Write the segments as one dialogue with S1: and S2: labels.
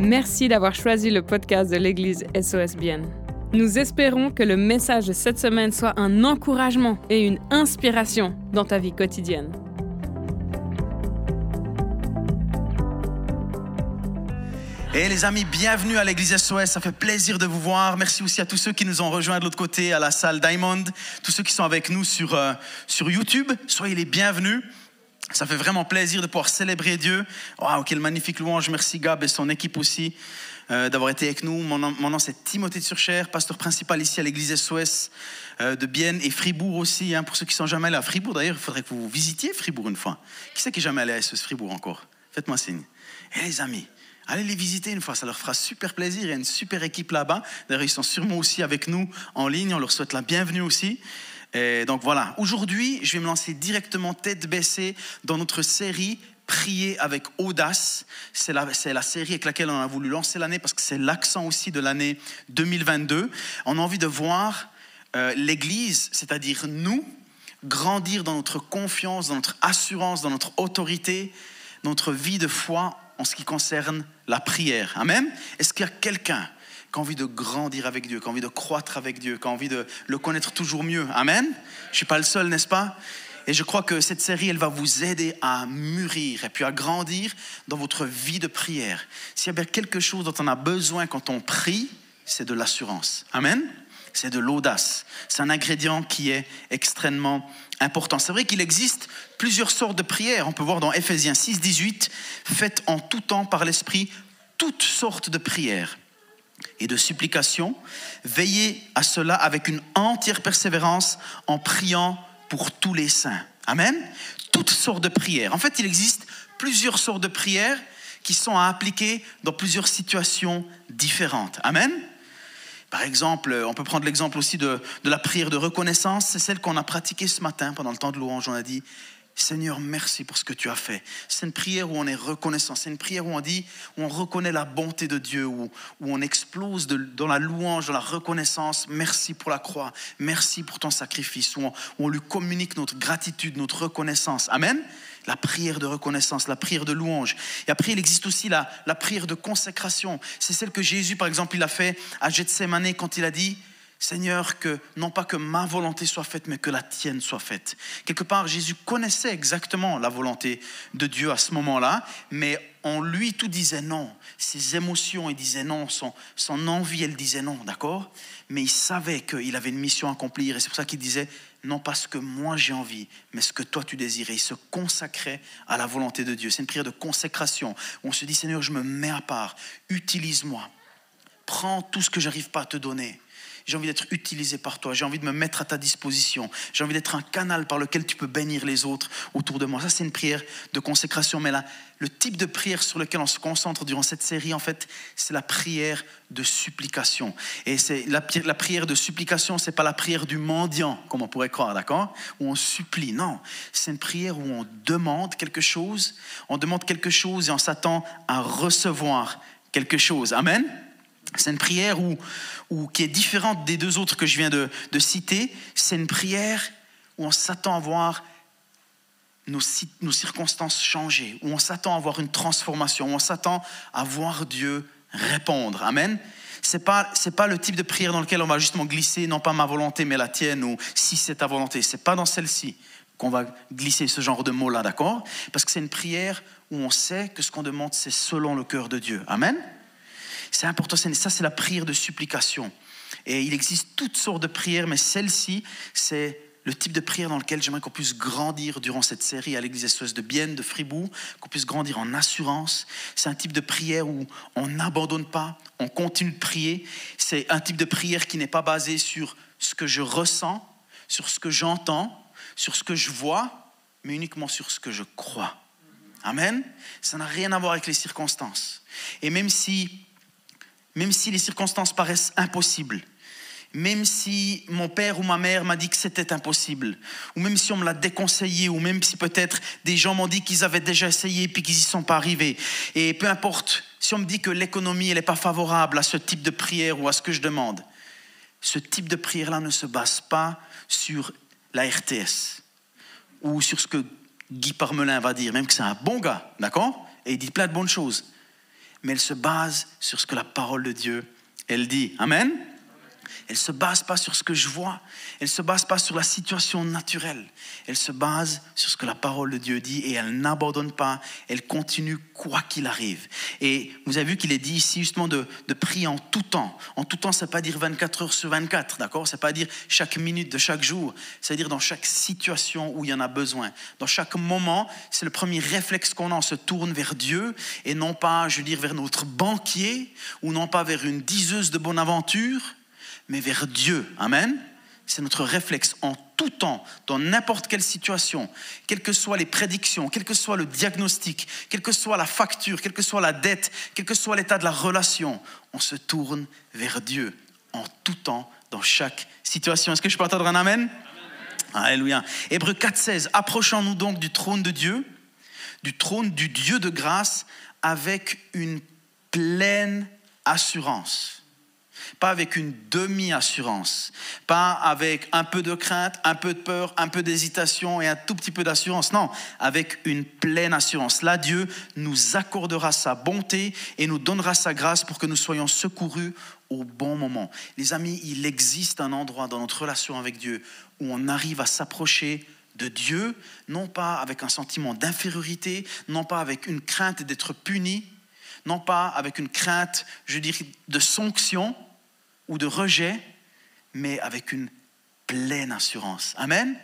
S1: Merci d'avoir choisi le podcast de l'Église SOS Bien. Nous espérons que le message de cette semaine soit un encouragement et une inspiration dans ta vie quotidienne.
S2: Et les amis, bienvenue à l'église SOS, ça fait plaisir de vous voir. Merci aussi à tous ceux qui nous ont rejoints de l'autre côté, à la salle Diamond, tous ceux qui sont avec nous sur, euh, sur YouTube, soyez les bienvenus. Ça fait vraiment plaisir de pouvoir célébrer Dieu. Waouh, quelle magnifique louange. Merci Gab et son équipe aussi euh, d'avoir été avec nous. Mon nom, c'est Timothée de Surcher, pasteur principal ici à l'église SOS euh, de Bienne et Fribourg aussi. Hein, pour ceux qui sont jamais allés à Fribourg, d'ailleurs, il faudrait que vous visitiez Fribourg une fois. Qui c'est qui est jamais allé à SOS Fribourg encore? Faites-moi signe. Et les amis, Allez les visiter une fois, ça leur fera super plaisir. Il y a une super équipe là-bas. D'ailleurs, ils sont sûrement aussi avec nous en ligne. On leur souhaite la bienvenue aussi. Et donc voilà, aujourd'hui, je vais me lancer directement tête baissée dans notre série Prier avec audace. C'est la, la, série avec laquelle on a voulu lancer l'année parce que c'est l'accent aussi de l'année 2022. On a envie de voir euh, l'Église, c'est-à-dire nous, grandir dans notre confiance, dans notre assurance, dans notre autorité, notre vie de foi en ce qui concerne la prière. Amen. Est-ce qu'il y a quelqu'un qui a envie de grandir avec Dieu, qui a envie de croître avec Dieu, qui a envie de le connaître toujours mieux Amen. Je ne suis pas le seul, n'est-ce pas? Et je crois que cette série, elle va vous aider à mûrir et puis à grandir dans votre vie de prière. S'il y a quelque chose dont on a besoin quand on prie, c'est de l'assurance. Amen c'est de l'audace. C'est un ingrédient qui est extrêmement important. C'est vrai qu'il existe plusieurs sortes de prières. On peut voir dans Ephésiens 6, 18, faites en tout temps par l'Esprit toutes sortes de prières et de supplications. Veillez à cela avec une entière persévérance en priant pour tous les saints. Amen. Toutes sortes de prières. En fait, il existe plusieurs sortes de prières qui sont à appliquer dans plusieurs situations différentes. Amen. Par exemple, on peut prendre l'exemple aussi de, la prière de reconnaissance. C'est celle qu'on a pratiquée ce matin pendant le temps de louange. On a dit, Seigneur, merci pour ce que tu as fait. C'est une prière où on est reconnaissant. C'est une prière où on dit, où on reconnaît la bonté de Dieu, où, on explose dans la louange, dans la reconnaissance. Merci pour la croix. Merci pour ton sacrifice. Où on, où on lui communique notre gratitude, notre reconnaissance. Amen la prière de reconnaissance, la prière de louange. Et après, il existe aussi la, la prière de consécration. C'est celle que Jésus, par exemple, il a fait à Gethsemane quand il a dit, Seigneur, que non pas que ma volonté soit faite, mais que la tienne soit faite. Quelque part, Jésus connaissait exactement la volonté de Dieu à ce moment-là, mais en lui, tout disait non. Ses émotions, il disait non. Son, son envie, elle disait non, d'accord? Mais il savait qu'il avait une mission à accomplir, et c'est pour ça qu'il disait, non pas ce que moi j'ai envie, mais ce que toi tu désirais. Il se consacrait à la volonté de Dieu. C'est une prière de consécration. On se dit, Seigneur, je me mets à part, utilise-moi. Prends tout ce que j'arrive pas à te donner j'ai envie d'être utilisé par toi, j'ai envie de me mettre à ta disposition, j'ai envie d'être un canal par lequel tu peux bénir les autres autour de moi. Ça, c'est une prière de consécration, mais là, le type de prière sur lequel on se concentre durant cette série, en fait, c'est la prière de supplication. Et c'est la, prière de supplication, c'est pas la prière du mendiant, comme on pourrait croire, d'accord? Où on supplie. Non, c'est une prière où on demande quelque chose, on demande quelque chose et on s'attend à recevoir quelque chose. Amen? C'est une prière qui est différente des deux autres que je viens de, citer. C'est une prière où on s'attend à voir nos, circonstances changer, où on s'attend à voir une transformation, où on s'attend à voir Dieu répondre. Amen. C'est pas c'est pas le type de prière dans lequel on va justement glisser non pas ma volonté mais la tienne ou si c'est ta volonté. C'est pas dans celle-ci qu'on va glisser ce genre de mots là, d'accord? Parce que c'est une prière où on sait que ce qu'on demande c'est selon le cœur de Dieu. Amen? C'est important, ça c'est la prière de supplication. Et il existe toutes sortes de prières, mais celle-ci, c'est le type de prière dans lequel j'aimerais qu'on puisse grandir durant cette série à l'église SOS de Bienne, de Fribourg, qu'on puisse grandir en assurance. C'est un type de prière où on n'abandonne pas, on continue de prier. C'est un type de prière qui n'est pas basé sur ce que je ressens, sur ce que j'entends, sur ce que je vois, mais uniquement sur ce que je crois. Amen. Ça n'a rien à voir avec les circonstances. Et même si même si les circonstances paraissent impossibles, même si mon père ou ma mère m'a dit que c'était impossible, ou même si on me l'a déconseillé, ou même si peut-être des gens m'ont dit qu'ils avaient déjà essayé puis qu'ils n'y sont pas arrivés. Et peu importe, si on me dit que l'économie n'est pas favorable à ce type de prière ou à ce que je demande, ce type de prière-là ne se base pas sur la RTS ou sur ce que Guy Parmelin va dire, même que c'est un bon gars, d'accord? Et il dit plein de bonnes choses. Mais elle se base sur ce que la parole de Dieu, elle dit. Amen. Elle ne se base pas sur ce que je vois. Elle ne se base pas sur la situation naturelle. Elle se base sur ce que la parole de Dieu dit et elle n'abandonne pas. Elle continue quoi qu'il arrive. Et vous avez vu qu'il est dit ici justement de, prier en tout temps. En tout temps, ça ne pas dire 24 heures sur 24, d'accord? Ça ne pas dire chaque minute de chaque jour. C'est-à-dire dans chaque situation où il y en a besoin. Dans chaque moment, c'est le premier réflexe qu'on a. On se tourne vers Dieu et non pas, je veux dire, vers notre banquier ou non pas vers une diseuse de bonne aventure mais vers Dieu. Amen. C'est notre réflexe en tout temps, dans n'importe quelle situation, quelles que soient les prédictions, quel que soit le diagnostic, quelle que soit la facture, quelle que soit la dette, quel que soit l'état de la relation, on se tourne vers Dieu en tout temps, dans chaque situation. Est-ce que je peux entendre un Amen, amen. Alléluia. Hébreu 4.16, approchons-nous donc du trône de Dieu, du trône du Dieu de grâce, avec une pleine assurance pas avec une demi-assurance, pas avec un peu de crainte, un peu de peur, un peu d'hésitation et un tout petit peu d'assurance, non, avec une pleine assurance. Là, Dieu nous accordera sa bonté et nous donnera sa grâce pour que nous soyons secourus au bon moment. Les amis, il existe un endroit dans notre relation avec Dieu où on arrive à s'approcher de Dieu, non pas avec un sentiment d'infériorité, non pas avec une crainte d'être puni, non pas avec une crainte, je dirais, de sanction, ou de rejet, mais avec une pleine assurance. Amen.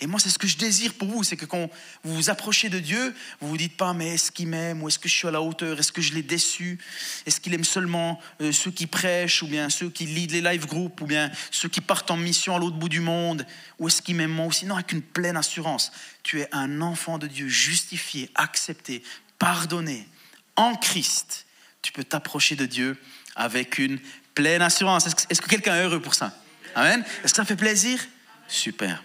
S2: Et moi, c'est ce que je désire pour vous, c'est que quand vous vous approchez de Dieu, vous vous dites pas, mais est-ce qu'il m'aime ou est-ce que je suis à la hauteur Est-ce que je l'ai déçu Est-ce qu'il aime seulement euh, ceux qui prêchent ou bien ceux qui lead les live groups ou bien ceux qui partent en mission à l'autre bout du monde Ou est-ce qu'il m'aime moi aussi? Non, avec une pleine assurance. Tu es un enfant de Dieu, justifié, accepté, pardonné, en Christ. Tu peux t'approcher de Dieu avec une pleine assurance. Est-ce que, quelqu'un est heureux pour ça? Amen. Est-ce que ça fait plaisir? Super.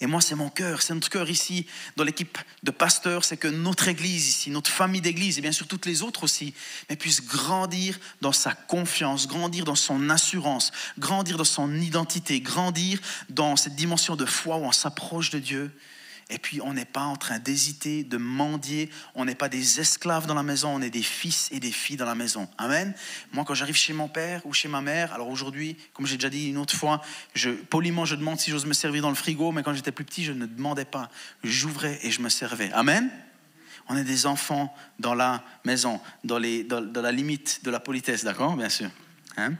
S2: Et moi, c'est mon cœur, c'est notre cœur ici, dans l'équipe de pasteurs, c'est que notre Église ici, notre famille d'Église, et bien sûr toutes les autres aussi, mais puisse grandir dans sa confiance, grandir dans son assurance, grandir dans son identité, grandir dans cette dimension de foi où on s'approche de Dieu et puis, on n'est pas en train d'hésiter, de mendier. On n'est pas des esclaves dans la maison, on est des fils et des filles dans la maison. Amen. Moi, quand j'arrive chez mon père ou chez ma mère, alors aujourd'hui, comme j'ai déjà dit une autre fois, poliment, je demande si j'ose me servir dans le frigo, mais quand j'étais plus petit, je ne demandais pas. J'ouvrais et je me servais. Amen. On est des enfants dans la maison, dans, la limite de la politesse, d'accord? Bien sûr. Hein?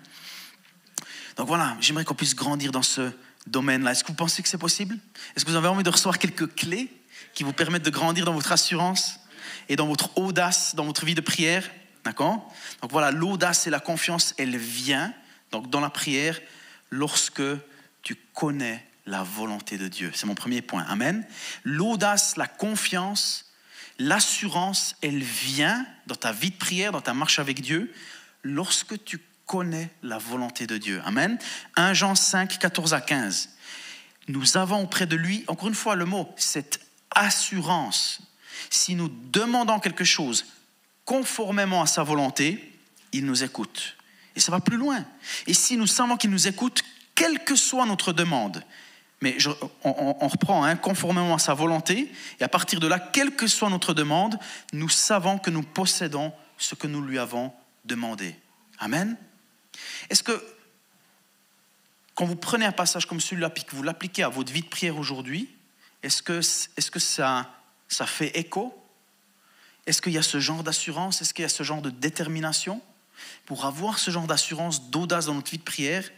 S2: Donc voilà, j'aimerais qu'on puisse grandir dans ce domaine-là. Est-ce que vous pensez que c'est possible? Est-ce que vous avez envie de recevoir quelques clés qui vous permettent de grandir dans votre assurance et dans votre audace, dans votre vie de prière? D'accord? Donc voilà, l'audace et la confiance, elle vient donc dans la prière lorsque tu connais la volonté de Dieu. C'est mon premier point. Amen. L'audace, la confiance, l'assurance, elle vient dans ta vie de prière, dans ta marche avec Dieu, lorsque tu connaît la volonté de Dieu. Amen. 1 Jean 5, 14 à 15. Nous avons auprès de lui, encore une fois le mot, cette assurance. Si nous demandons quelque chose conformément à sa volonté, il nous écoute. Et ça va plus loin. Et si nous savons qu'il nous écoute, quelle que soit notre demande, mais on, reprend hein, conformément à sa volonté, et à partir de là, quelle que soit notre demande, nous savons que nous possédons ce que nous lui avons demandé. Amen. Est-ce que quand vous prenez un passage comme celui-là et que vous l'appliquez à votre vie de prière aujourd'hui, est-ce que, est que ça, ça fait écho? Est-ce qu'il y a ce genre d'assurance? Est-ce qu'il y a ce genre de détermination? Pour avoir ce genre d'assurance, d'audace dans notre vie de prière,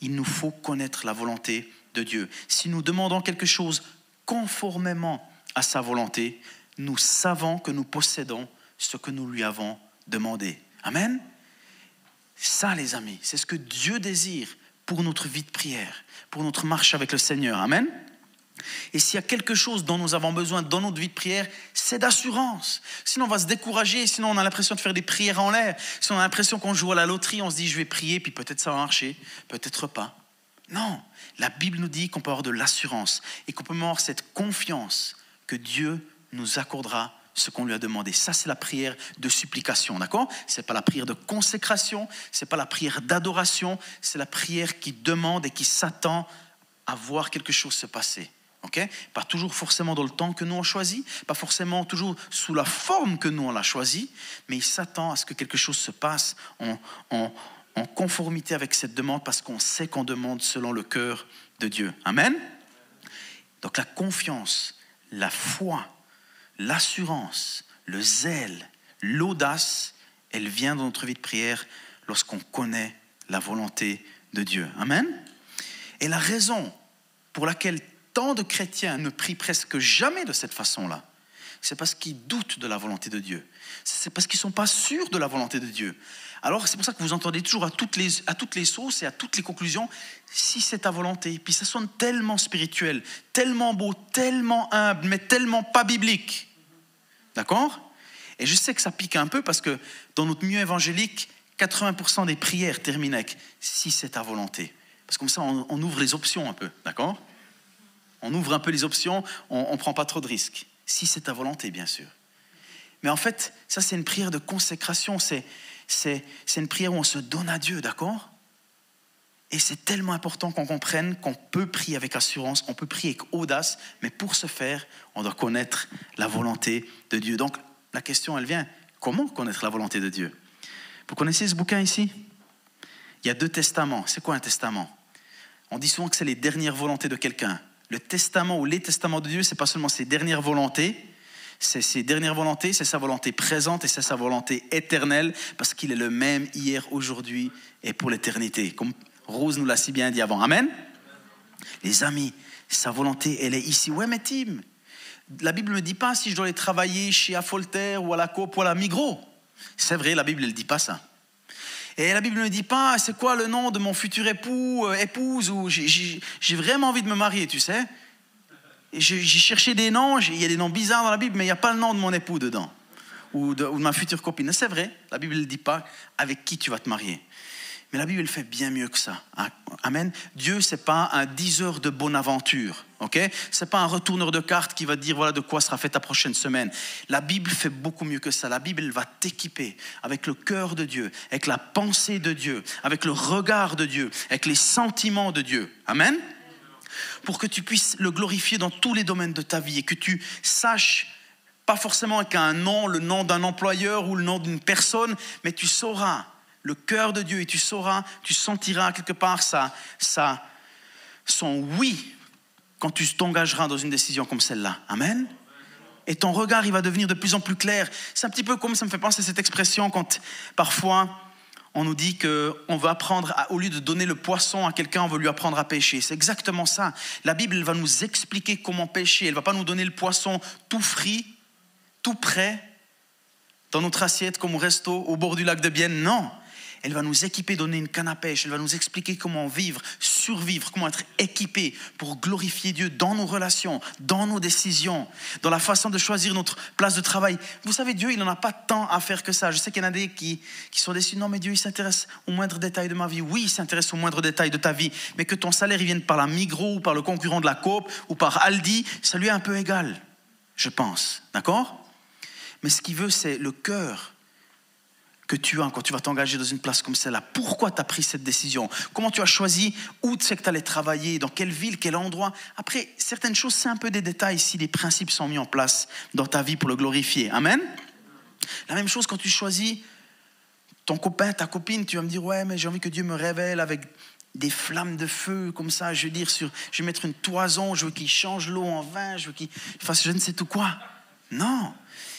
S2: il nous faut connaître la volonté de Dieu. Si nous demandons quelque chose conformément à sa volonté, nous savons que nous possédons ce que nous lui avons demandé. Amen? Ça, les amis, c'est ce que Dieu désire pour notre vie de prière, pour notre marche avec le Seigneur. Amen. Et s'il y a quelque chose dont nous avons besoin dans notre vie de prière, c'est d'assurance. Sinon, on va se décourager, sinon on a l'impression de faire des prières en l'air, sinon on a l'impression qu'on joue à la loterie, on se dit je vais prier, puis peut-être ça va marcher, peut-être pas. Non, la Bible nous dit qu'on peut avoir de l'assurance et qu'on peut avoir cette confiance que Dieu nous accordera ce qu'on lui a demandé. Ça, c'est la prière de supplication, d'accord? C'est pas la prière de consécration, c'est pas la prière d'adoration, c'est la prière qui demande et qui s'attend à voir quelque chose se passer. ok? Pas toujours forcément dans le temps que nous on choisit, pas forcément toujours sous la forme que nous on l'a choisi, mais il s'attend à ce que quelque chose se passe en, en, en conformité avec cette demande parce qu'on sait qu'on demande selon le cœur de Dieu. Amen? Donc la confiance, la foi, l'assurance, le zèle, l'audace, elle vient dans notre vie de prière lorsqu'on connaît la volonté de Dieu. Amen Et la raison pour laquelle tant de chrétiens ne prient presque jamais de cette façon-là, c'est parce qu'ils doutent de la volonté de Dieu. C'est parce qu'ils ne sont pas sûrs de la volonté de Dieu. Alors c'est pour ça que vous entendez toujours à toutes, les, à toutes les sauces et à toutes les conclusions, si c'est ta volonté. Puis ça sonne tellement spirituel, tellement beau, tellement humble, mais tellement pas biblique. D'accord? Et je sais que ça pique un peu parce que dans notre milieu évangélique, 80% des prières terminent avec si c'est ta volonté. Parce que comme ça, on, ouvre les options un peu, d'accord? On ouvre un peu les options, on ne prend pas trop de risques. Si c'est ta volonté, bien sûr. Mais en fait, ça, c'est une prière de consécration, c'est une prière où on se donne à Dieu, d'accord? Et c'est tellement important qu'on comprenne qu'on peut prier avec assurance, on peut prier avec audace, mais pour ce faire, on doit connaître la volonté de Dieu. Donc, la question, elle vient, comment connaître la volonté de Dieu? Vous connaissez ce bouquin ici? Il y a deux testaments. C'est quoi un testament? On dit souvent que c'est les dernières volontés de quelqu'un. Le testament ou les testaments de Dieu, c'est pas seulement ses dernières volontés, c'est ses dernières volontés, c'est sa volonté présente et c'est sa volonté éternelle, parce qu'il est le même hier, aujourd'hui et pour l'éternité, Rose nous l'a si bien dit avant. Amen Les amis, sa volonté, elle est ici. Ouais, mais Tim, la Bible ne me dit pas si je dois aller travailler chez Afolter ou à la Coop ou à la Migros. C'est vrai, la Bible ne dit pas ça. Et la Bible ne dit pas c'est quoi le nom de mon futur époux, euh, épouse, ou j'ai vraiment envie de me marier, tu sais. J'ai cherché des noms, il y a des noms bizarres dans la Bible, mais il n'y a pas le nom de mon époux dedans, ou de, ma future copine. C'est vrai, la Bible ne dit pas avec qui tu vas te marier. Mais la Bible fait bien mieux que ça. Amen. Dieu, c'est pas un diseur de bonne aventure. Ok? C'est pas un retourneur de cartes qui va dire voilà de quoi sera fait ta prochaine semaine. La Bible fait beaucoup mieux que ça. La Bible elle va t'équiper avec le cœur de Dieu, avec la pensée de Dieu, avec le regard de Dieu, avec les sentiments de Dieu. Amen? Pour que tu puisses le glorifier dans tous les domaines de ta vie et que tu saches, pas forcément avec un nom, le nom d'un employeur ou le nom d'une personne, mais tu sauras le cœur de Dieu et tu sauras, tu sentiras quelque part ça, ça, son oui quand tu t'engageras dans une décision comme celle-là. Amen. Et ton regard, il va devenir de plus en plus clair. C'est un petit peu comme ça me fait penser à cette expression quand parfois on nous dit qu'on va apprendre, au lieu de donner le poisson à quelqu'un, on veut lui apprendre à pêcher. C'est exactement ça. La Bible va nous expliquer comment pêcher. Elle ne va pas nous donner le poisson tout frit, tout prêt, dans notre assiette comme au resto au bord du lac de Bienne. Non, elle va nous équiper, donner une canne à pêche. Elle va nous expliquer comment vivre, survivre, comment être équipé pour glorifier Dieu dans nos relations, dans nos décisions, dans la façon de choisir notre place de travail. Vous savez, Dieu, il n'en a pas tant à faire que ça. Je sais qu'il y en a des qui, qui sont déçus. Non, mais Dieu, il s'intéresse aux moindres détails de ma vie. Oui, il s'intéresse aux moindres détails de ta vie. Mais que ton salaire il vienne par la Migros ou par le concurrent de la Coop ou par Aldi, ça lui est un peu égal, je pense. D'accord? Mais ce qu'il veut, c'est le cœur que tu as quand tu vas t'engager dans une place comme celle-là. Pourquoi tu as pris cette décision? Comment tu as choisi? Où tu sais que tu allais travailler? Dans quelle ville? Quel endroit? Après, certaines choses, c'est un peu des détails si les principes sont mis en place dans ta vie pour le glorifier. Amen? La même chose quand tu choisis ton copain, ta copine, tu vas me dire, ouais, mais j'ai envie que Dieu me révèle avec des flammes de feu comme ça, je veux dire, sur, je vais mettre une toison, je veux qu'il change l'eau en vin, je veux qu'il fasse je ne sais tout quoi. Non,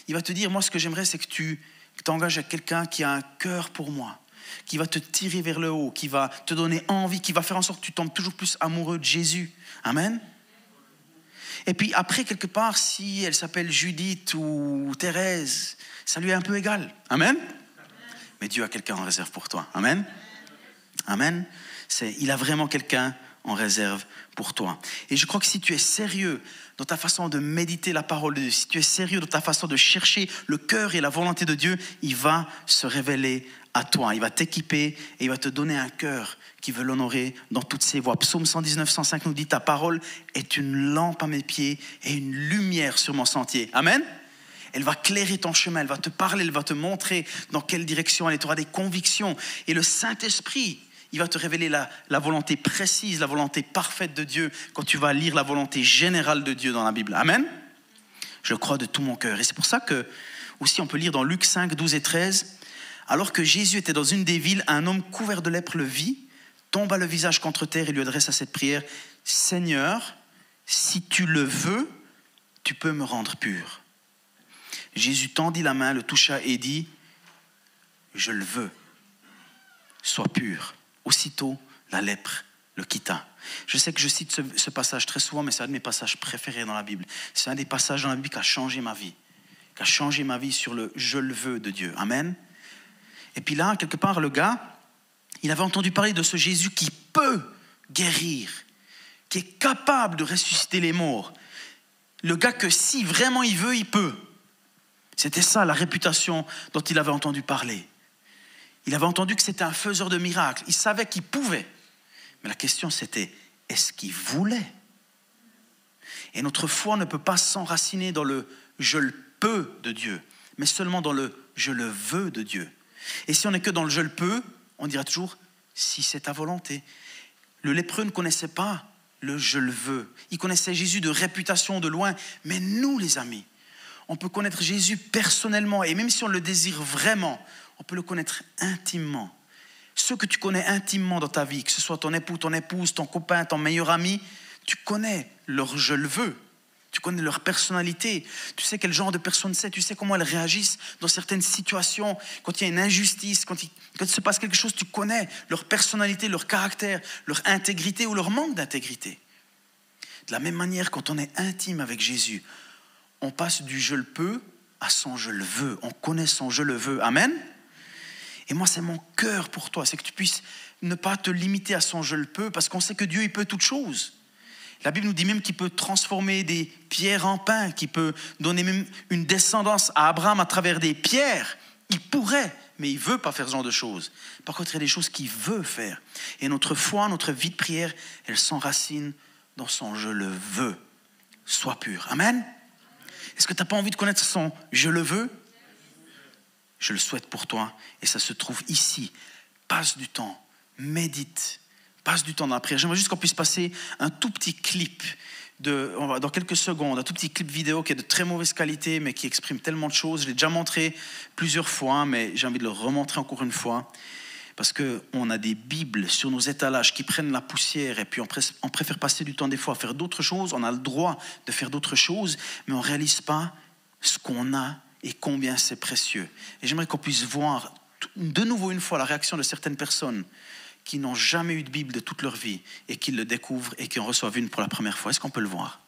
S2: il va te dire, moi ce que j'aimerais, c'est que tu que tu engages à quelqu'un qui a un cœur pour moi, qui va te tirer vers le haut, qui va te donner envie, qui va faire en sorte que tu tombes toujours plus amoureux de Jésus. Amen. Et puis après, quelque part, si elle s'appelle Judith ou Thérèse, ça lui est un peu égal. Amen. Mais Dieu a quelqu'un en réserve pour toi. Amen. Amen. C'est, il a vraiment quelqu'un en réserve pour toi. Et je crois que si tu es sérieux dans ta façon de méditer la parole de Dieu, si tu es sérieux dans ta façon de chercher le cœur et la volonté de Dieu, il va se révéler à toi. Il va t'équiper et il va te donner un cœur qui veut l'honorer dans toutes ses voies. Psaume 119, 105 nous dit, ta parole est une lampe à mes pieds et une lumière sur mon sentier. Amen. Elle va clairer ton chemin, elle va te parler, elle va te montrer dans quelle direction aller. Tu auras des convictions. Et le Saint-Esprit, il va te révéler la, la, volonté précise, la volonté parfaite de Dieu quand tu vas lire la volonté générale de Dieu dans la Bible. Amen. Je crois de tout mon cœur. Et c'est pour ça que, aussi, on peut lire dans Luc 5, 12 et 13, alors que Jésus était dans une des villes, un homme couvert de lèpre le vit, tomba le visage contre terre et lui adressa cette prière Seigneur, si tu le veux, tu peux me rendre pur. Jésus tendit la main, le toucha et dit Je le veux, sois pur. Aussitôt, la lèpre le quitta. Je sais que je cite ce, ce passage très souvent, mais c'est un de mes passages préférés dans la Bible. C'est un des passages dans la Bible qui a changé ma vie, qui a changé ma vie sur le je le veux de Dieu. Amen. Et puis là, quelque part, le gars, il avait entendu parler de ce Jésus qui peut guérir, qui est capable de ressusciter les morts. Le gars que si vraiment il veut, il peut. C'était ça la réputation dont il avait entendu parler. Il avait entendu que c'était un faiseur de miracles. Il savait qu'il pouvait. Mais la question c'était, est-ce qu'il voulait? Et notre foi ne peut pas s'enraciner dans le je le peux de Dieu, mais seulement dans le je le veux de Dieu. Et si on n'est que dans le je le peux, on dira toujours si c'est ta volonté. Le lépreux ne connaissait pas le je le veux. Il connaissait Jésus de réputation de loin. Mais nous, les amis, on peut connaître Jésus personnellement. Et même si on le désire vraiment, on peut le connaître intimement. Ceux que tu connais intimement dans ta vie, que ce soit ton époux, ton épouse, ton copain, ton meilleur ami, tu connais leur je le veux. Tu connais leur personnalité. Tu sais quel genre de personne c'est. Tu sais comment elles réagissent dans certaines situations. Quand il y a une injustice, quand il, quand il se passe quelque chose, tu connais leur personnalité, leur caractère, leur intégrité ou leur manque d'intégrité. De la même manière, quand on est intime avec Jésus, on passe du je le peux à son je le veux. On connaît son je le veux. Amen. Et moi, c'est mon cœur pour toi. C'est que tu puisses ne pas te limiter à son je le peux parce qu'on sait que Dieu, il peut toutes choses. La Bible nous dit même qu'il peut transformer des pierres en pain, qu'il peut donner même une descendance à Abraham à travers des pierres. Il pourrait, mais il veut pas faire ce genre de choses. Par contre, il y a des choses qu'il veut faire. Et notre foi, notre vie de prière, elle s'enracine dans son je le veux. Sois pur. Amen. Est-ce que tu n'as pas envie de connaître son je le veux? Je le souhaite pour toi. Et ça se trouve ici. Passe du temps, médite, passe du temps dans la prière. J'aimerais juste qu'on puisse passer un tout petit clip de, dans quelques secondes, un tout petit clip vidéo qui est de très mauvaise qualité, mais qui exprime tellement de choses. Je l'ai déjà montré plusieurs fois, mais j'ai envie de le remontrer encore une fois. Parce qu'on a des Bibles sur nos étalages qui prennent la poussière et puis on, préfère passer du temps des fois à faire d'autres choses. On a le droit de faire d'autres choses, mais on ne réalise pas ce qu'on a et combien c'est précieux. Et j'aimerais qu'on puisse voir de nouveau une fois la réaction de certaines personnes qui n'ont jamais eu de Bible de toute leur vie et qui le découvrent et qui en reçoivent une pour la première fois. Est-ce qu'on peut le voir?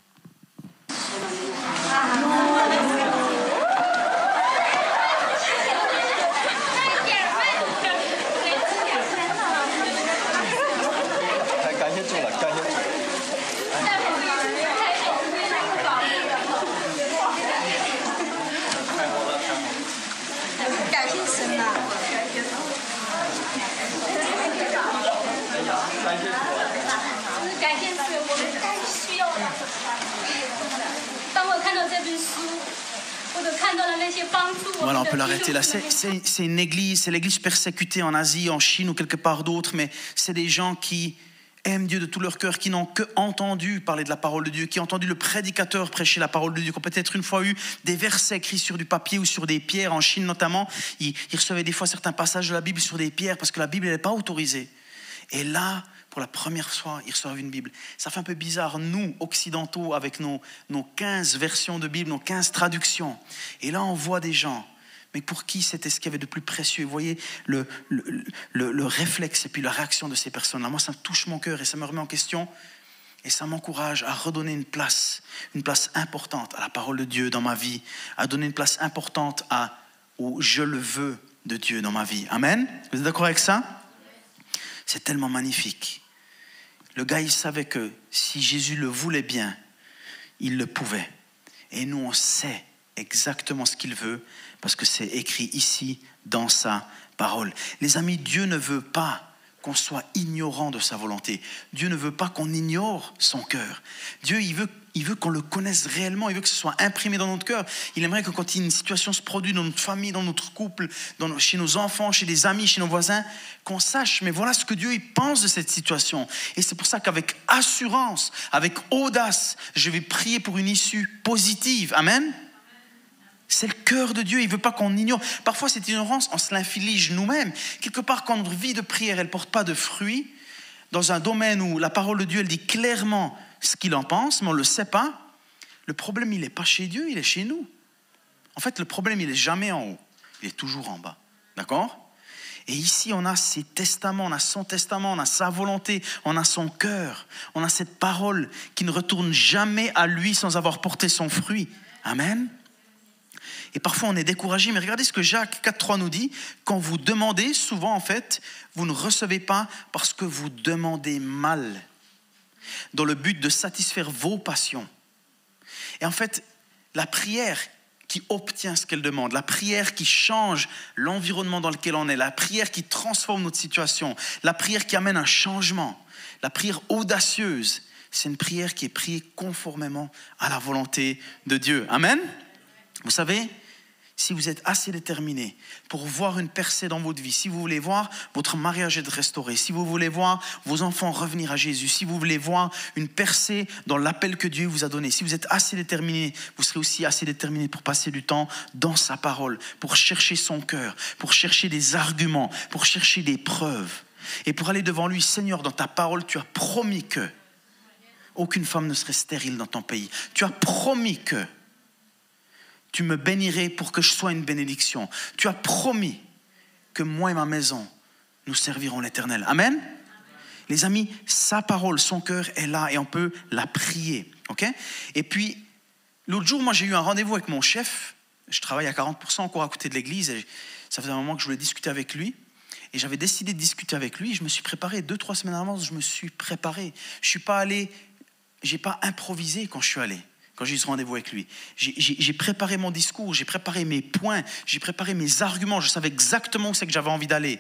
S2: Voilà, on peut l'arrêter là. C'est une église, c'est l'église persécutée en Asie, en Chine ou quelque part d'autre, mais c'est des gens qui aiment Dieu de tout leur cœur, qui n'ont que entendu parler de la parole de Dieu, qui ont entendu le prédicateur prêcher la parole de Dieu, qui ont peut-être une fois eu des versets écrits sur du papier ou sur des pierres, en Chine notamment. Ils, ils recevaient des fois certains passages de la Bible sur des pierres parce que la Bible n'est pas autorisée. Et là, pour la première fois, ils reçoivent une Bible. Ça fait un peu bizarre, nous, occidentaux, avec nos, nos 15 versions de Bible, nos 15 traductions. Et là, on voit des gens, mais pour qui c'était ce qu'il y avait de plus précieux? Vous voyez le, le, le, réflexe et puis la réaction de ces personnes-là. Moi, ça touche mon cœur et ça me remet en question. Et ça m'encourage à redonner une place, une place importante à la parole de Dieu dans ma vie, à donner une place importante à, au je le veux de Dieu dans ma vie. Amen? Vous êtes d'accord avec ça? C'est tellement magnifique. Le gars, il savait que si Jésus le voulait bien, il le pouvait. Et nous, on sait exactement ce qu'il veut parce que c'est écrit ici dans sa parole. Les amis, Dieu ne veut pas qu'on soit ignorant de sa volonté. Dieu ne veut pas qu'on ignore son cœur. Dieu, il veut, il veut qu'on le connaisse réellement, il veut que ce soit imprimé dans notre cœur. Il aimerait que quand une situation se produit dans notre famille, dans notre couple, dans, chez nos enfants, chez les amis, chez nos voisins, qu'on sache, mais voilà ce que Dieu il pense de cette situation. Et c'est pour ça qu'avec assurance, avec audace, je vais prier pour une issue positive. Amen. C'est le cœur de Dieu. Il ne veut pas qu'on ignore. Parfois, cette ignorance, on se l'inflige nous-mêmes. Quelque part, quand notre vie de prière, elle ne porte pas de fruits, dans un domaine où la parole de Dieu, elle dit clairement ce qu'il en pense, mais on ne le sait pas, le problème, il n'est pas chez Dieu, il est chez nous. En fait, le problème, il n'est jamais en haut. Il est toujours en bas. D'accord? Et ici, on a ses testaments, on a son testament, on a sa volonté, on a son cœur, on a cette parole qui ne retourne jamais à lui sans avoir porté son fruit. Amen? Et parfois on est découragé, mais regardez ce que Jacques 4.3 nous dit. Quand vous demandez, souvent en fait, vous ne recevez pas parce que vous demandez mal, dans le but de satisfaire vos passions. Et en fait, la prière qui obtient ce qu'elle demande, la prière qui change l'environnement dans lequel on est, la prière qui transforme notre situation, la prière qui amène un changement, la prière audacieuse, c'est une prière qui est priée conformément à la volonté de Dieu. Amen? Vous savez, si vous êtes assez déterminé pour voir une percée dans votre vie, si vous voulez voir votre mariage être restauré, si vous voulez voir vos enfants revenir à Jésus, si vous voulez voir une percée dans l'appel que Dieu vous a donné, si vous êtes assez déterminé, vous serez aussi assez déterminé pour passer du temps dans sa parole, pour chercher son cœur, pour chercher des arguments, pour chercher des preuves, et pour aller devant lui, Seigneur, dans ta parole, tu as promis que aucune femme ne serait stérile dans ton pays. Tu as promis que tu me bénirais pour que je sois une bénédiction. Tu as promis que moi et ma maison, nous servirons l'Éternel. Amen. Les amis, sa parole, son cœur est là et on peut la prier. ok? Et puis, l'autre jour, moi j'ai eu un rendez-vous avec mon chef. Je travaille à 40% encore à côté de l'église et ça faisait un moment que je voulais discuter avec lui. Et j'avais décidé de discuter avec lui. Je me suis préparé deux, trois semaines avant, je me suis préparé. Je suis pas allé, j'ai pas improvisé quand je suis allé quand j'ai eu ce rendez-vous avec lui. J'ai préparé mon discours, j'ai préparé mes points, j'ai préparé mes arguments, je savais exactement où c'est que j'avais envie d'aller.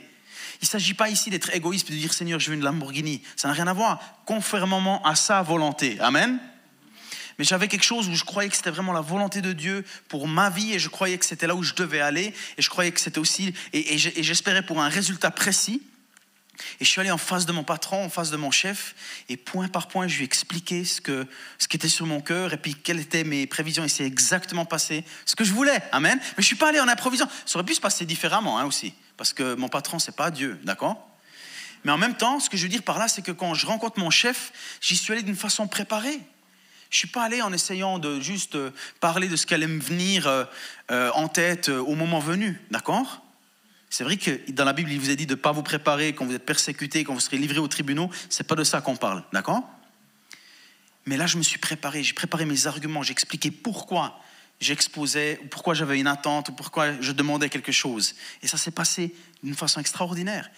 S2: Il ne s'agit pas ici d'être égoïste et de dire Seigneur, je veux une Lamborghini. Ça n'a rien à voir. Conformément à sa volonté. Amen. Mais j'avais quelque chose où je croyais que c'était vraiment la volonté de Dieu pour ma vie et je croyais que c'était là où je devais aller et je croyais que c'était aussi, et, et j'espérais pour un résultat précis. Et je suis allé en face de mon patron, en face de mon chef, et point par point, je lui ai expliqué ce, que, ce qui était sur mon cœur, et puis quelles étaient mes prévisions, et c'est exactement passé ce que je voulais. Amen. Mais je ne suis pas allé en improvisant. Ça aurait pu se passer différemment hein, aussi, parce que mon patron, c'est pas Dieu, d'accord? Mais en même temps, ce que je veux dire par là, c'est que quand je rencontre mon chef, j'y suis allé d'une façon préparée. Je ne suis pas allé en essayant de juste euh, parler de ce qui allait me venir euh, euh, en tête au moment venu, d'accord? C'est vrai que dans la Bible, il vous est dit de ne pas vous préparer quand vous êtes persécuté, quand vous serez livré aux tribunaux. C'est pas de ça qu'on parle, d'accord? Mais là, je me suis préparé, j'ai préparé mes arguments, j'ai expliqué pourquoi j'exposais, ou pourquoi j'avais une attente, ou pourquoi je demandais quelque chose. Et ça s'est passé d'une façon extraordinaire.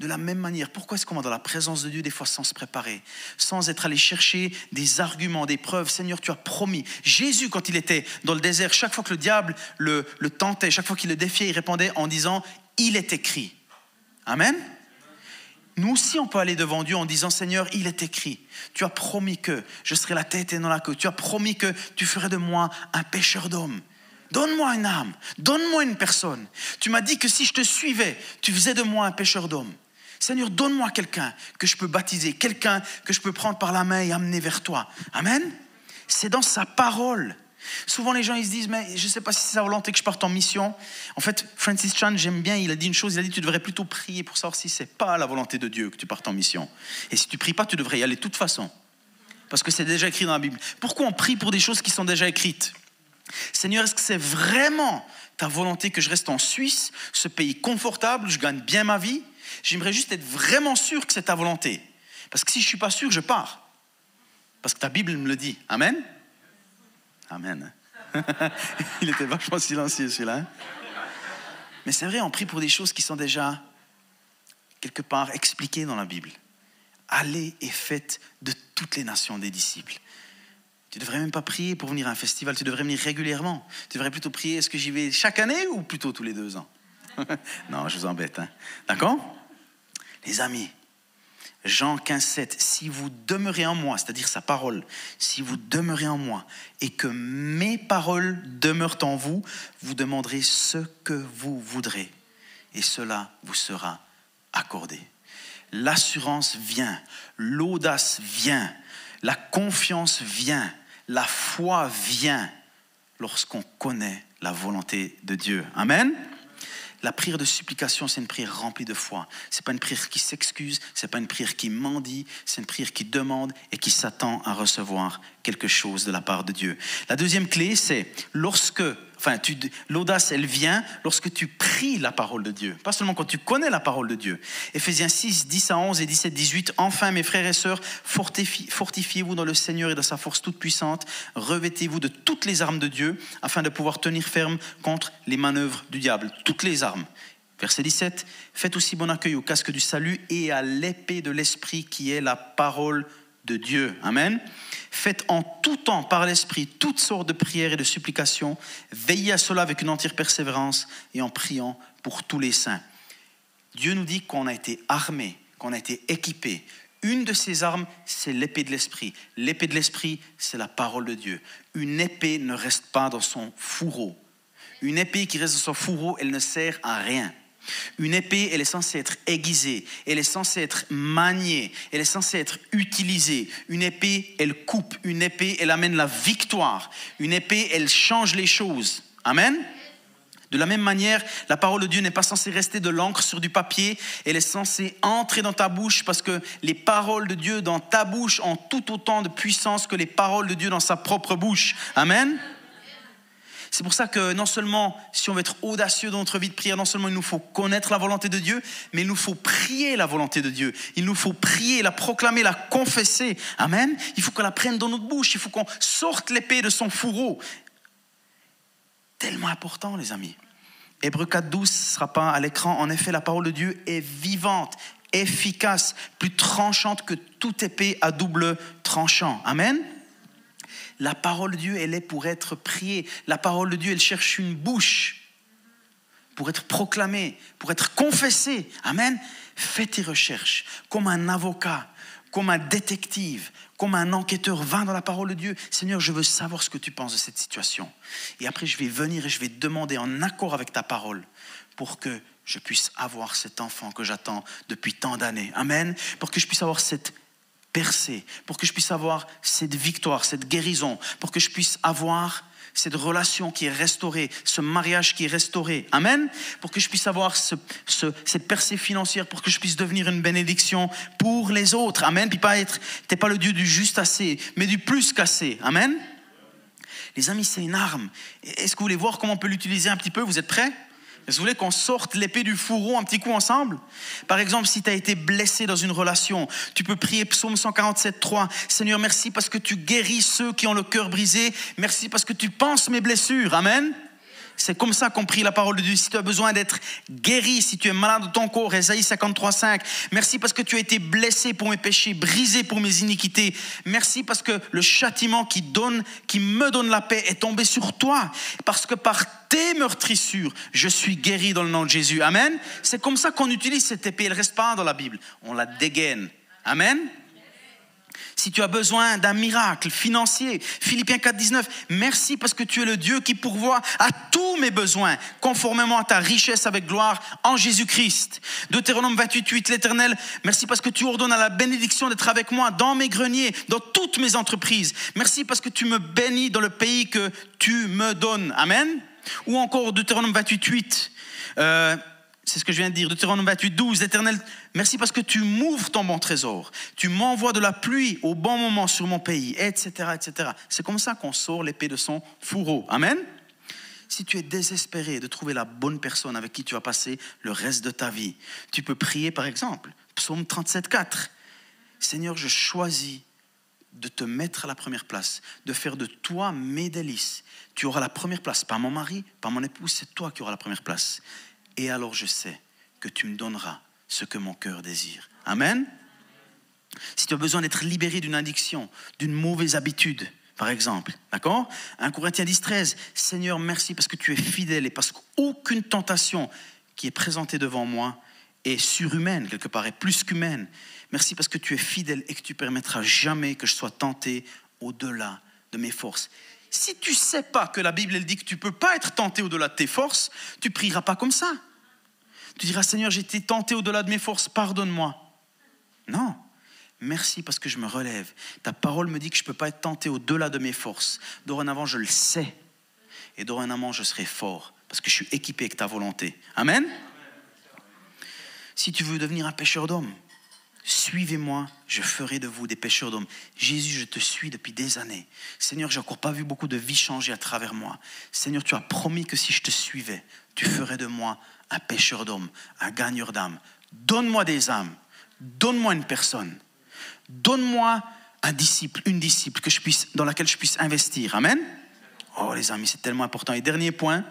S2: De la même manière, pourquoi est-ce qu'on va dans la présence de Dieu des fois sans se préparer, sans être allé chercher des arguments, des preuves? Seigneur, tu as promis. Jésus, quand il était dans le désert, chaque fois que le diable le, le tentait, chaque fois qu'il le défiait, il répondait en disant il est écrit. Amen. Nous aussi, on peut aller devant Dieu en disant, Seigneur, il est écrit. Tu as promis que je serai la tête et non la queue. Tu as promis que tu ferais de moi un pêcheur d'hommes. Donne-moi une âme, donne-moi une personne. Tu m'as dit que si je te suivais, tu faisais de moi un pêcheur d'hommes. Seigneur, donne-moi quelqu'un que je peux baptiser, quelqu'un que je peux prendre par la main et amener vers toi. Amen. C'est dans sa parole. Souvent, les gens ils se disent, mais je ne sais pas si c'est sa volonté que je parte en mission. En fait, Francis Chan, j'aime bien, il a dit une chose, il a dit, tu devrais plutôt prier pour savoir si ce n'est pas la volonté de Dieu que tu partes en mission. Et si tu pries pas, tu devrais y aller de toute façon. Parce que c'est déjà écrit dans la Bible. Pourquoi on prie pour des choses qui sont déjà écrites? Seigneur, est-ce que c'est vraiment ta volonté que je reste en Suisse, ce pays confortable, je gagne bien ma vie? J'aimerais juste être vraiment sûr que c'est ta volonté. Parce que si je ne suis pas sûr, je pars. Parce que ta Bible me le dit. Amen Amen. Il était vachement silencieux celui-là. Hein. Mais c'est vrai, on prie pour des choses qui sont déjà quelque part expliquées dans la Bible. Allez et faites de toutes les nations des disciples. Tu ne devrais même pas prier pour venir à un festival, tu devrais venir régulièrement. Tu devrais plutôt prier, est-ce que j'y vais chaque année ou plutôt tous les deux ans? Non, je vous embête. Hein. D'accord? Les amis, Jean 15, 7, si vous demeurez en moi, c'est-à-dire sa parole, si vous demeurez en moi et que mes paroles demeurent en vous, vous demanderez ce que vous voudrez et cela vous sera accordé. L'assurance vient, l'audace vient, la confiance vient, la foi vient lorsqu'on connaît la volonté de Dieu. Amen. La prière de supplication, c'est une prière remplie de foi. C'est pas une prière qui s'excuse, c'est pas une prière qui mendie, c'est une prière qui demande et qui s'attend à recevoir quelque chose de la part de Dieu. La deuxième clé, c'est lorsque Enfin, l'audace, elle vient lorsque tu pries la parole de Dieu, pas seulement quand tu connais la parole de Dieu. Éphésiens 6, 10 à 11 et 17, 18. Enfin, mes frères et sœurs, fortifiez-vous dans le Seigneur et dans sa force toute puissante. Revêtez-vous de toutes les armes de Dieu afin de pouvoir tenir ferme contre les manœuvres du diable. Toutes les armes. Verset 17. Faites aussi bon accueil au casque du salut et à l'épée de l'esprit qui est la parole de Dieu. Amen. Faites en tout temps par l'Esprit toutes sortes de prières et de supplications. Veillez à cela avec une entière persévérance et en priant pour tous les saints. Dieu nous dit qu'on a été armé, qu'on a été équipé. Une de ces armes, c'est l'épée de l'Esprit. L'épée de l'Esprit, c'est la parole de Dieu. Une épée ne reste pas dans son fourreau. Une épée qui reste dans son fourreau, elle ne sert à rien. Une épée, elle est censée être aiguisée, elle est censée être maniée, elle est censée être utilisée. Une épée, elle coupe, une épée, elle amène la victoire. Une épée, elle change les choses. Amen? De la même manière, la parole de Dieu n'est pas censée rester de l'encre sur du papier, elle est censée entrer dans ta bouche parce que les paroles de Dieu dans ta bouche ont tout autant de puissance que les paroles de Dieu dans sa propre bouche. Amen? C'est pour ça que non seulement, si on veut être audacieux dans notre vie de prière, non seulement il nous faut connaître la volonté de Dieu, mais il nous faut prier la volonté de Dieu. Il nous faut prier, la proclamer, la confesser. Amen. Il faut qu'on la prenne dans notre bouche. Il faut qu'on sorte l'épée de son fourreau. Tellement important, les amis. Hébreu 4.12 ne sera pas à l'écran. En effet, la parole de Dieu est vivante, efficace, plus tranchante que toute épée à double tranchant. Amen. La parole de Dieu, elle est pour être priée. La parole de Dieu, elle cherche une bouche pour être proclamée, pour être confessée. Amen. Fais tes recherches comme un avocat, comme un détective, comme un enquêteur. Va dans la parole de Dieu. Seigneur, je veux savoir ce que tu penses de cette situation. Et après, je vais venir et je vais demander en accord avec ta parole pour que je puisse avoir cet enfant que j'attends depuis tant d'années. Amen. Pour que je puisse avoir cette pour que je puisse avoir cette victoire, cette guérison, pour que je puisse avoir cette relation qui est restaurée, ce mariage qui est restauré. Amen. Pour que je puisse avoir cette percée financière, pour que je puisse devenir une bénédiction pour les autres. Amen. Puis pas être, t'es pas le Dieu du juste assez, mais du plus qu'assez. Amen. Les amis, c'est une arme. Est-ce que vous voulez voir comment on peut l'utiliser un petit peu? Vous êtes prêts? Vous voulez qu'on sorte l'épée du fourreau un petit coup ensemble? Par exemple, si tu as été blessé dans une relation, tu peux prier Psaume 147, 3. Seigneur, merci parce que tu guéris ceux qui ont le cœur brisé. Merci parce que tu penses mes blessures. Amen. C'est comme ça qu'on prie la parole de Dieu. Si tu as besoin d'être guéri, si tu es malade de ton corps, Esaïe 53, 5. Merci parce que tu as été blessé pour mes péchés, brisé pour mes iniquités. Merci parce que le châtiment qui donne, qui me donne la paix est tombé sur toi. Parce que par tes meurtrissures, je suis guéri dans le nom de Jésus. Amen. C'est comme ça qu'on utilise cette épée. Elle reste pas dans la Bible. On la dégaine. Amen si tu as besoin d'un miracle financier, Philippiens 4, 19, merci parce que tu es le Dieu qui pourvoit à tous mes besoins, conformément à ta richesse avec gloire en Jésus-Christ. Deutéronome 28, 8, l'Éternel, merci parce que tu ordonnes à la bénédiction d'être avec moi dans mes greniers, dans toutes mes entreprises. Merci parce que tu me bénis dans le pays que tu me donnes. Amen. Ou encore Deutéronome 28, 8. Euh, c'est ce que je viens de dire. Deutéronome 28, 12. Éternel, merci parce que tu m'ouvres ton bon trésor. Tu m'envoies de la pluie au bon moment sur mon pays, etc., etc. C'est comme ça qu'on sort l'épée de son fourreau. Amen. Si tu es désespéré de trouver la bonne personne avec qui tu vas passer le reste de ta vie, tu peux prier par exemple, psaume 37, 4. Seigneur, je choisis de te mettre à la première place, de faire de toi mes délices. Tu auras la première place, pas mon mari, pas mon épouse, c'est toi qui auras la première place et alors je sais que tu me donneras ce que mon cœur désire. Amen. Si tu as besoin d'être libéré d'une addiction, d'une mauvaise habitude, par exemple, d'accord? 1 Corinthiens 10, 13, Seigneur, merci parce que tu es fidèle et parce qu'aucune tentation qui est présentée devant moi est surhumaine, quelque part, est plus qu'humaine. Merci parce que tu es fidèle et que tu permettras jamais que je sois tenté au-delà de mes forces. Si tu sais pas que la Bible elle dit que tu peux pas être tenté au-delà de tes forces, tu prieras pas comme ça. Tu diras Seigneur, j'ai été tenté au-delà de mes forces, pardonne-moi. Non. Merci parce que je me relève. Ta parole me dit que je ne peux pas être tenté au-delà de mes forces. Dorénavant, je le sais. Et dorénavant, je serai fort parce que je suis équipé avec ta volonté. Amen. Si tu veux devenir un pêcheur d'hommes, Suivez-moi, je ferai de vous des pêcheurs d'hommes. Jésus, je te suis depuis des années. Seigneur, j'ai encore pas vu beaucoup de vies changer à travers moi. Seigneur, tu as promis que si je te suivais, tu ferais de moi un pêcheur d'hommes, un gagneur d'âmes. Donne-moi des âmes. Donne-moi une personne. Donne-moi un disciple, une disciple que je puisse, dans laquelle je puisse investir. Amen. Oh les amis, c'est tellement important. Et dernier point,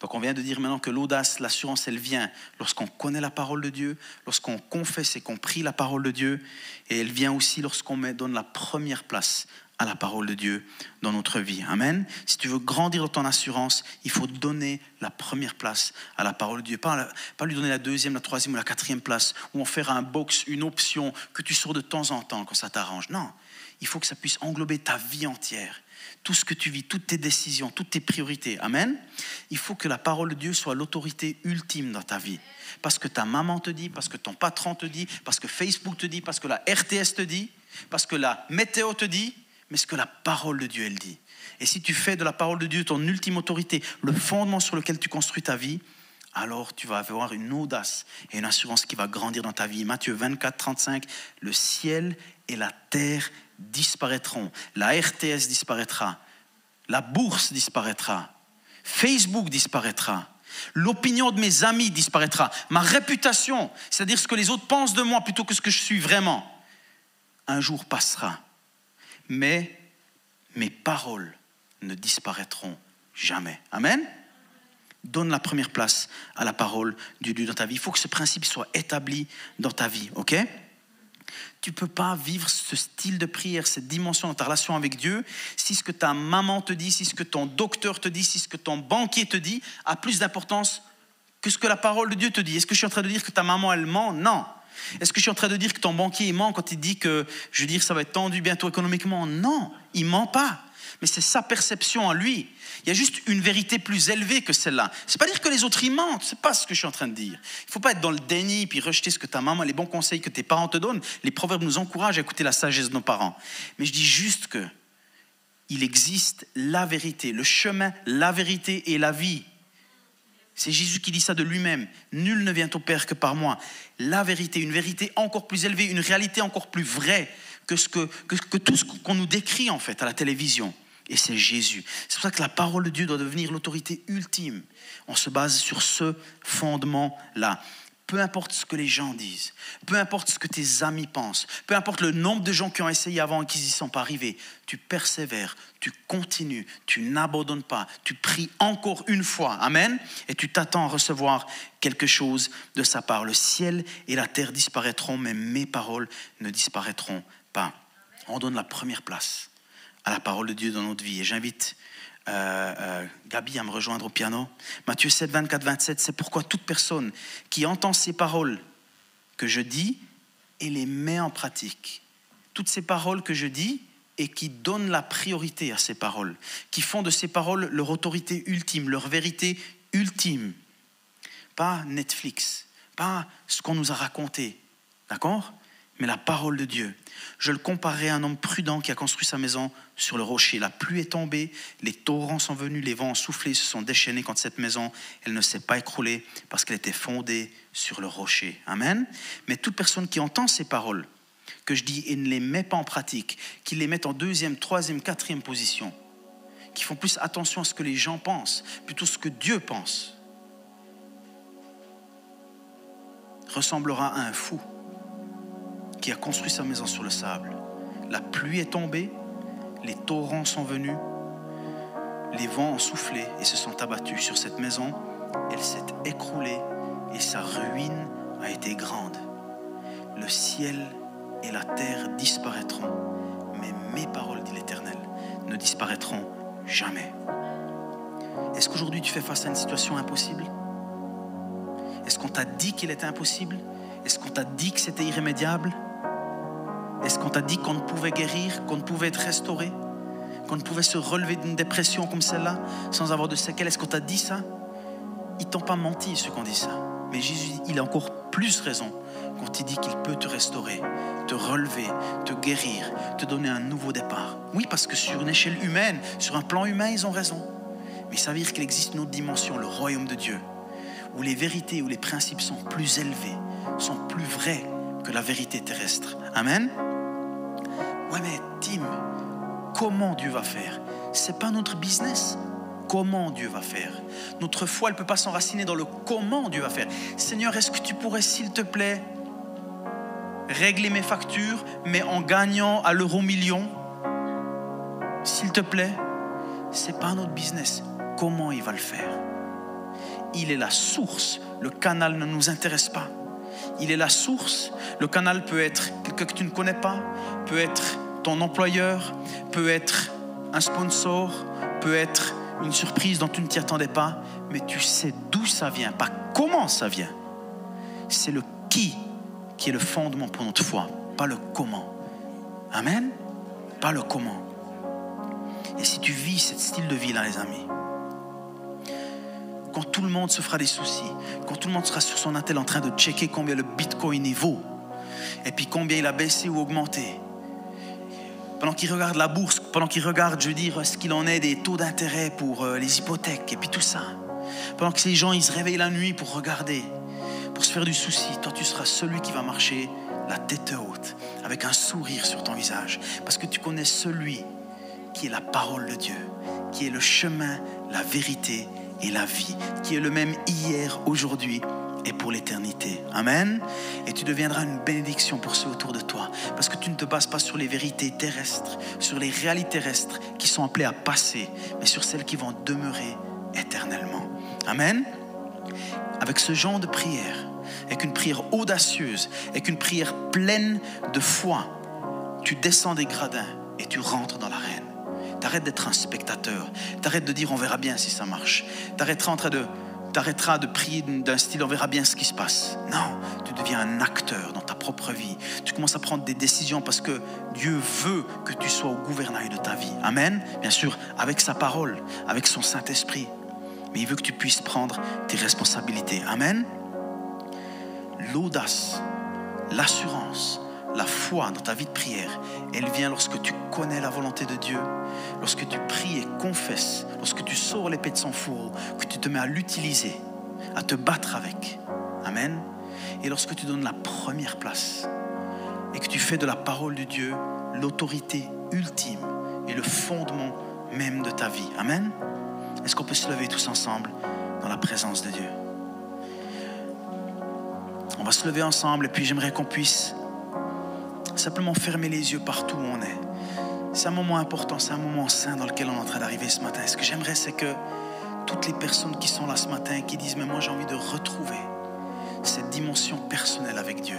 S2: donc on vient de dire maintenant que l'audace, l'assurance, elle vient lorsqu'on connaît la parole de Dieu, lorsqu'on confesse et qu'on prie la parole de Dieu, et elle vient aussi lorsqu'on donne la première place à la parole de Dieu dans notre vie. Amen. Si tu veux grandir dans ton assurance, il faut donner la première place à la parole de Dieu. Pas, pas lui donner la deuxième, la troisième ou la quatrième place, ou en faire un box, une option que tu sors de temps en temps quand ça t'arrange. Non, il faut que ça puisse englober ta vie entière tout ce que tu vis, toutes tes décisions, toutes tes priorités. Amen. Il faut que la parole de Dieu soit l'autorité ultime dans ta vie. Parce que ta maman te dit, parce que ton patron te dit, parce que Facebook te dit, parce que la RTS te dit, parce que la météo te dit, mais ce que la parole de Dieu, elle dit. Et si tu fais de la parole de Dieu ton ultime autorité, le fondement sur lequel tu construis ta vie, alors tu vas avoir une audace et une assurance qui va grandir dans ta vie. Matthieu 24, 35, le ciel et la terre disparaîtront. La RTS disparaîtra. La bourse disparaîtra. Facebook disparaîtra. L'opinion de mes amis disparaîtra. Ma réputation, c'est-à-dire ce que les autres pensent de moi plutôt que ce que je suis vraiment, un jour passera. Mais mes paroles ne disparaîtront jamais. Amen. Donne la première place à la parole du Dieu dans ta vie. Il faut que ce principe soit établi dans ta vie, ok? Tu peux pas vivre ce style de prière, cette dimension dans ta relation avec Dieu, si ce que ta maman te dit, si ce que ton docteur te dit, si ce que ton banquier te dit a plus d'importance que ce que la parole de Dieu te dit. Est-ce que je suis en train de dire que ta maman, elle ment? Non. Est-ce que je suis en train de dire que ton banquier ment quand il dit que, je veux dire, ça va être tendu bientôt économiquement? Non, il ment pas. Mais c'est sa perception en lui. Il y a juste une vérité plus élevée que celle-là. C'est pas dire que les autres y mentent, c'est pas ce que je suis en train de dire. Il faut pas être dans le déni puis rejeter ce que ta maman, les bons conseils que tes parents te donnent. Les proverbes nous encouragent à écouter la sagesse de nos parents. Mais je dis juste que il existe la vérité, le chemin, la vérité et la vie. C'est Jésus qui dit ça de lui-même. Nul ne vient au Père que par moi. La vérité, une vérité encore plus élevée, une réalité encore plus vraie que, ce que, que, tout ce qu'on nous décrit en fait à la télévision et c'est Jésus. C'est pour ça que la parole de Dieu doit devenir l'autorité ultime. On se base sur ce fondement-là. Peu importe ce que les gens disent, peu importe ce que tes amis pensent, peu importe le nombre de gens qui ont essayé avant et qui n'y sont pas arrivés, tu persévères, tu continues, tu n'abandonnes pas, tu pries encore une fois, Amen, et tu t'attends à recevoir quelque chose de sa part. Le ciel et la terre disparaîtront, mais mes paroles ne disparaîtront pas. On donne la première place à la parole de Dieu dans notre vie. Et j'invite euh, euh, Gabi à me rejoindre au piano. Matthieu 7, 24, 27, c'est pourquoi toute personne qui entend ces paroles que je dis et les met en pratique, toutes ces paroles que je dis et qui donnent la priorité à ces paroles, qui font de ces paroles leur autorité ultime, leur vérité ultime, pas Netflix, pas ce qu'on nous a raconté, d'accord? Mais la parole de Dieu. Je le comparerai à un homme prudent qui a construit sa maison sur le rocher. La pluie est tombée, les torrents sont venus, les vents ont soufflé, se sont déchaînés contre cette maison. Elle ne s'est pas écroulée parce qu'elle était fondée sur le rocher. Amen. Mais toute personne qui entend ces paroles, que je dis et ne les met pas en pratique, qui les met en deuxième, troisième, quatrième position, qui font plus attention à ce que les gens pensent, plutôt ce que Dieu pense, ressemblera à un fou qui a construit sa maison sur le sable. La pluie est tombée, les torrents sont venus, les vents ont soufflé et se sont abattus sur cette maison. Elle s'est écroulée et sa ruine a été grande. Le ciel et la terre disparaîtront, mais mes paroles, dit l'Éternel, ne disparaîtront jamais. Est-ce qu'aujourd'hui tu fais face à une situation impossible? Est-ce qu'on t'a dit qu'il était impossible? Est-ce qu'on t'a dit que c'était irrémédiable? Est-ce qu'on t'a dit qu'on ne pouvait guérir, qu'on ne pouvait être restauré Qu'on ne pouvait se relever d'une dépression comme celle-là sans avoir de séquelles? Est-ce qu'on t'a dit ça? Ils t'ont pas menti ceux qui ont dit ça. Mais Jésus, il a encore plus raison quand il dit qu'il peut te restaurer, te relever, te guérir, te donner un nouveau départ. Oui, parce que sur une échelle humaine, sur un plan humain, ils ont raison. Mais ça veut dire qu'il existe une autre dimension, le royaume de Dieu, où les vérités, où les principes sont plus élevés, sont plus vrais que la vérité terrestre. Amen? Ouais, mais Tim, comment Dieu va faire? C'est pas notre business. Comment Dieu va faire? Notre foi, elle ne peut pas s'enraciner dans le comment Dieu va faire. Seigneur, est-ce que tu pourrais, s'il te plaît, régler mes factures, mais en gagnant à l'euro million? S'il te plaît, c'est pas notre business. Comment il va le faire? Il est la source. Le canal ne nous intéresse pas. Il est la source. Le canal peut être quelqu'un que tu ne connais pas, peut être ton employeur, peut être un sponsor, peut être une surprise dont tu ne t'y attendais pas, mais tu sais d'où ça vient, pas comment ça vient. C'est le qui qui est le fondement pour notre foi, pas le comment. Amen Pas le comment. Et si tu vis ce style de vie-là, les amis, quand tout le monde se fera des soucis, quand tout le monde sera sur son attel en train de checker combien le bitcoin y vaut, et puis combien il a baissé ou augmenté, pendant qu'il regarde la bourse, pendant qu'il regarde, je veux dire, ce qu'il en est des taux d'intérêt pour euh, les hypothèques et puis tout ça. Pendant que ces gens, ils se réveillent la nuit pour regarder, pour se faire du souci, toi, tu seras celui qui va marcher la tête haute, avec un sourire sur ton visage, parce que tu connais celui qui est la parole de Dieu, qui est le chemin, la vérité et la vie, qui est le même hier, aujourd'hui et pour l'éternité. Amen. Et tu deviendras une bénédiction pour ceux autour de toi. Parce que tu ne te bases pas sur les vérités terrestres, sur les réalités terrestres qui sont appelées à passer, mais sur celles qui vont demeurer éternellement. Amen. Avec ce genre de prière, avec une prière audacieuse, avec une prière pleine de foi, tu descends des gradins et tu rentres dans l'arène. T'arrêtes d'être un spectateur. T'arrêtes de dire on verra bien si ça marche. T'arrêteras en train de t'arrêteras de prier d'un style, on verra bien ce qui se passe. Non, tu deviens un acteur dans ta propre vie. Tu commences à prendre des décisions parce que Dieu veut que tu sois au gouvernail de ta vie. Amen. Bien sûr, avec sa parole, avec son Saint-Esprit. Mais il veut que tu puisses prendre tes responsabilités. Amen. L'audace, l'assurance, la foi dans ta vie de prière, elle vient lorsque tu connais la volonté de Dieu, lorsque tu pries et confesses, lorsque tu sors l'épée de son fourreau, que tu te mets à l'utiliser, à te battre avec. Amen. Et lorsque tu donnes la première place et que tu fais de la parole de Dieu l'autorité ultime et le fondement même de ta vie. Amen. Est-ce qu'on peut se lever tous ensemble dans la présence de Dieu? On va se lever ensemble et puis j'aimerais qu'on puisse simplement fermer les yeux partout où on est. C'est un moment important, c'est un moment sain dans lequel on est en train d'arriver ce matin. Ce que j'aimerais, c'est que toutes les personnes qui sont là ce matin, qui disent, mais moi j'ai envie de retrouver cette dimension personnelle avec Dieu.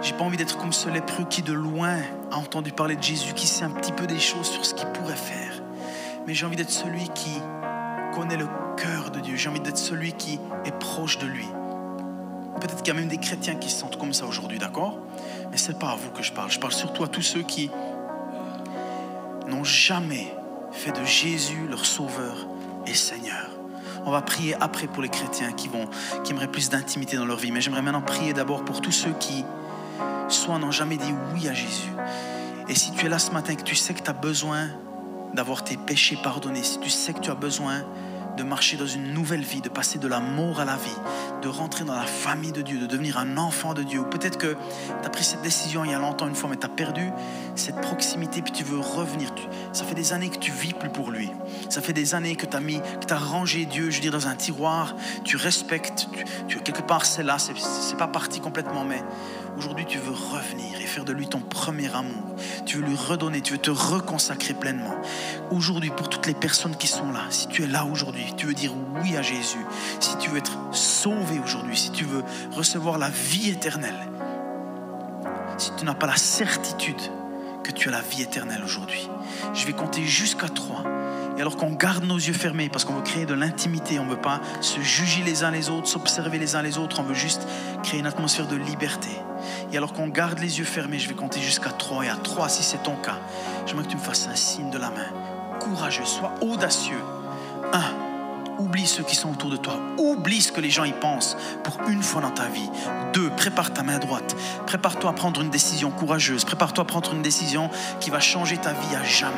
S2: J'ai pas envie d'être comme ce lépreux qui de loin a entendu parler de Jésus, qui sait un petit peu des choses sur ce qu'il pourrait faire. Mais j'ai envie d'être celui qui connaît le cœur de Dieu. J'ai envie d'être celui qui est proche de lui. Peut-être qu'il y a même des chrétiens qui se sentent comme ça aujourd'hui, d'accord? Mais c'est pas à vous que je parle. Je parle surtout à tous ceux qui n'ont jamais fait de Jésus leur sauveur et Seigneur. On va prier après pour les chrétiens qui, vont, qui aimeraient plus d'intimité dans leur vie. Mais j'aimerais maintenant prier d'abord pour tous ceux qui, soit n'ont jamais dit oui à Jésus. Et si tu es là ce matin et que tu sais que tu as besoin d'avoir tes péchés pardonnés, si tu sais que tu as besoin de marcher dans une nouvelle vie, de passer de la mort à la vie, de rentrer dans la famille de Dieu, de devenir un enfant de Dieu. Ou peut-être que tu as pris cette décision il y a longtemps une fois, mais tu as perdu cette proximité, puis tu veux revenir. Ça fait des années que tu vis plus pour lui. Ça fait des années que tu as tu rangé Dieu, je veux dire, dans un tiroir. Tu respectes, tu, quelque part c'est là, c'est pas parti complètement, mais Aujourd'hui, tu veux revenir et faire de lui ton premier amour. Tu veux lui redonner, tu veux te reconsacrer pleinement. Aujourd'hui, pour toutes les personnes qui sont là, si tu es là aujourd'hui, tu veux dire oui à Jésus, si tu veux être sauvé aujourd'hui, si tu veux recevoir la vie éternelle, si tu n'as pas la certitude que tu as la vie éternelle aujourd'hui, je vais compter jusqu'à trois. Et alors qu'on garde nos yeux fermés parce qu'on veut créer de l'intimité, on ne veut pas se juger les uns les autres, s'observer les uns les autres, on veut juste créer une atmosphère de liberté. Et alors qu'on garde les yeux fermés, je vais compter jusqu'à 3 et à 3 si c'est ton cas. J'aimerais que tu me fasses un signe de la main. Courageux, sois audacieux. 1. Oublie ceux qui sont autour de toi. Oublie ce que les gens y pensent pour une fois dans ta vie. Deux, prépare ta main droite. Prépare-toi à prendre une décision courageuse. Prépare-toi à prendre une décision qui va changer ta vie à jamais.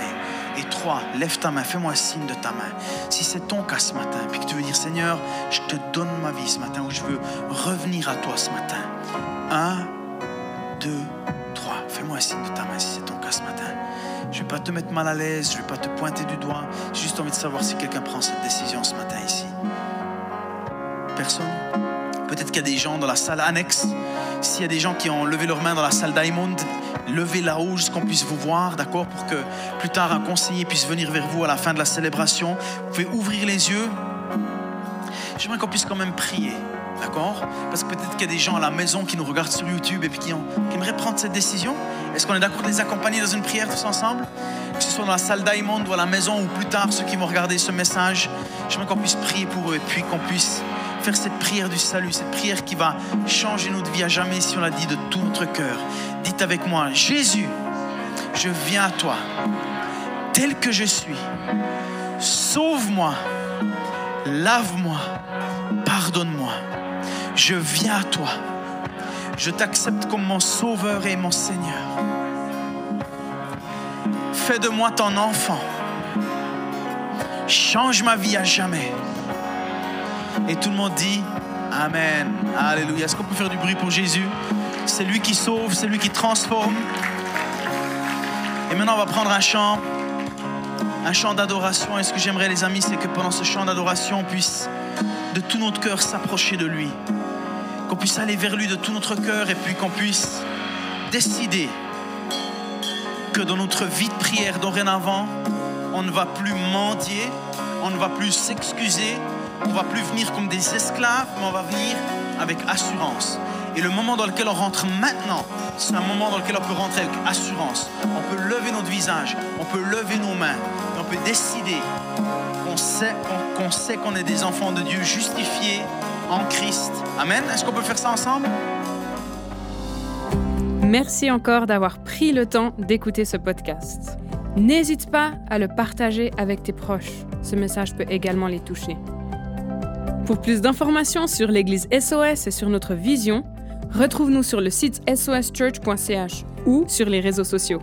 S2: Et trois, lève ta main, fais-moi un signe de ta main. Si c'est ton cas ce matin, puis que tu veux dire Seigneur, je te donne ma vie ce matin, ou je veux revenir à toi ce matin. Un, deux, trois. Fais-moi un signe de ta main si c'est Je vais pas te mettre mal à l'aise, je vais pas te pointer du doigt. J'ai juste envie de savoir si quelqu'un prend cette décision ce matin ici. Personne Peut-être qu'il y a des gens dans la salle annexe. S'il y a des gens qui ont levé leurs mains dans la salle Diamond, levez la haut jusqu'on puisse vous voir, d'accord Pour que plus tard un conseiller puisse venir vers vous à la fin de la célébration. Vous pouvez ouvrir les yeux. J'aimerais qu'on puisse quand même prier. D'accord Parce que peut-être qu'il y a des gens à la maison qui nous regardent sur YouTube et puis qui, aimeraient prendre cette décision. Est-ce qu'on est, d'accord de les accompagner dans une prière tous ensemble Que ce soit dans la salle Diamond ou à la maison ou plus tard, ceux qui vont regarder ce message, j'aimerais qu'on puisse prier pour eux et puis qu'on puisse faire cette prière du salut, cette prière qui va changer notre vie à jamais si on l'a dit de tout notre cœur. Dites avec moi, Jésus, je viens à toi, tel que je suis. Sauve-moi, lave-moi, pardonne-moi je viens à toi. Je t'accepte comme mon sauveur et mon Seigneur. Fais de moi ton enfant. Change ma vie à jamais. Et tout le monde dit Amen. Alléluia. Est-ce qu'on peut faire du bruit pour Jésus? C'est lui qui sauve, c'est lui qui transforme. Et maintenant, on va prendre un chant, un chant d'adoration. Et ce que j'aimerais, les amis, c'est que pendant ce chant d'adoration, on puisse de tout notre cœur s'approcher de lui puisse aller vers lui de tout notre cœur et puis qu'on puisse décider que dans notre vie de prière dorénavant, on ne va plus mendier, on ne va plus s'excuser, on ne va plus venir comme des esclaves, mais on va venir avec assurance. Et le moment dans lequel on rentre maintenant, c'est un moment dans lequel on peut rentrer avec assurance. On peut lever notre visage, on peut lever nos mains, et on peut décider qu'on sait qu'on sait qu'on est des enfants de Dieu justifiés en Christ. Amen. Est-ce qu'on peut faire ça ensemble?
S1: Merci encore d'avoir pris le temps d'écouter ce podcast. N'hésite pas à le partager avec tes proches. Ce message peut également les toucher. Pour plus d'informations sur l'Église SOS et sur notre vision, retrouve-nous sur le site soschurch.ch ou sur les réseaux sociaux.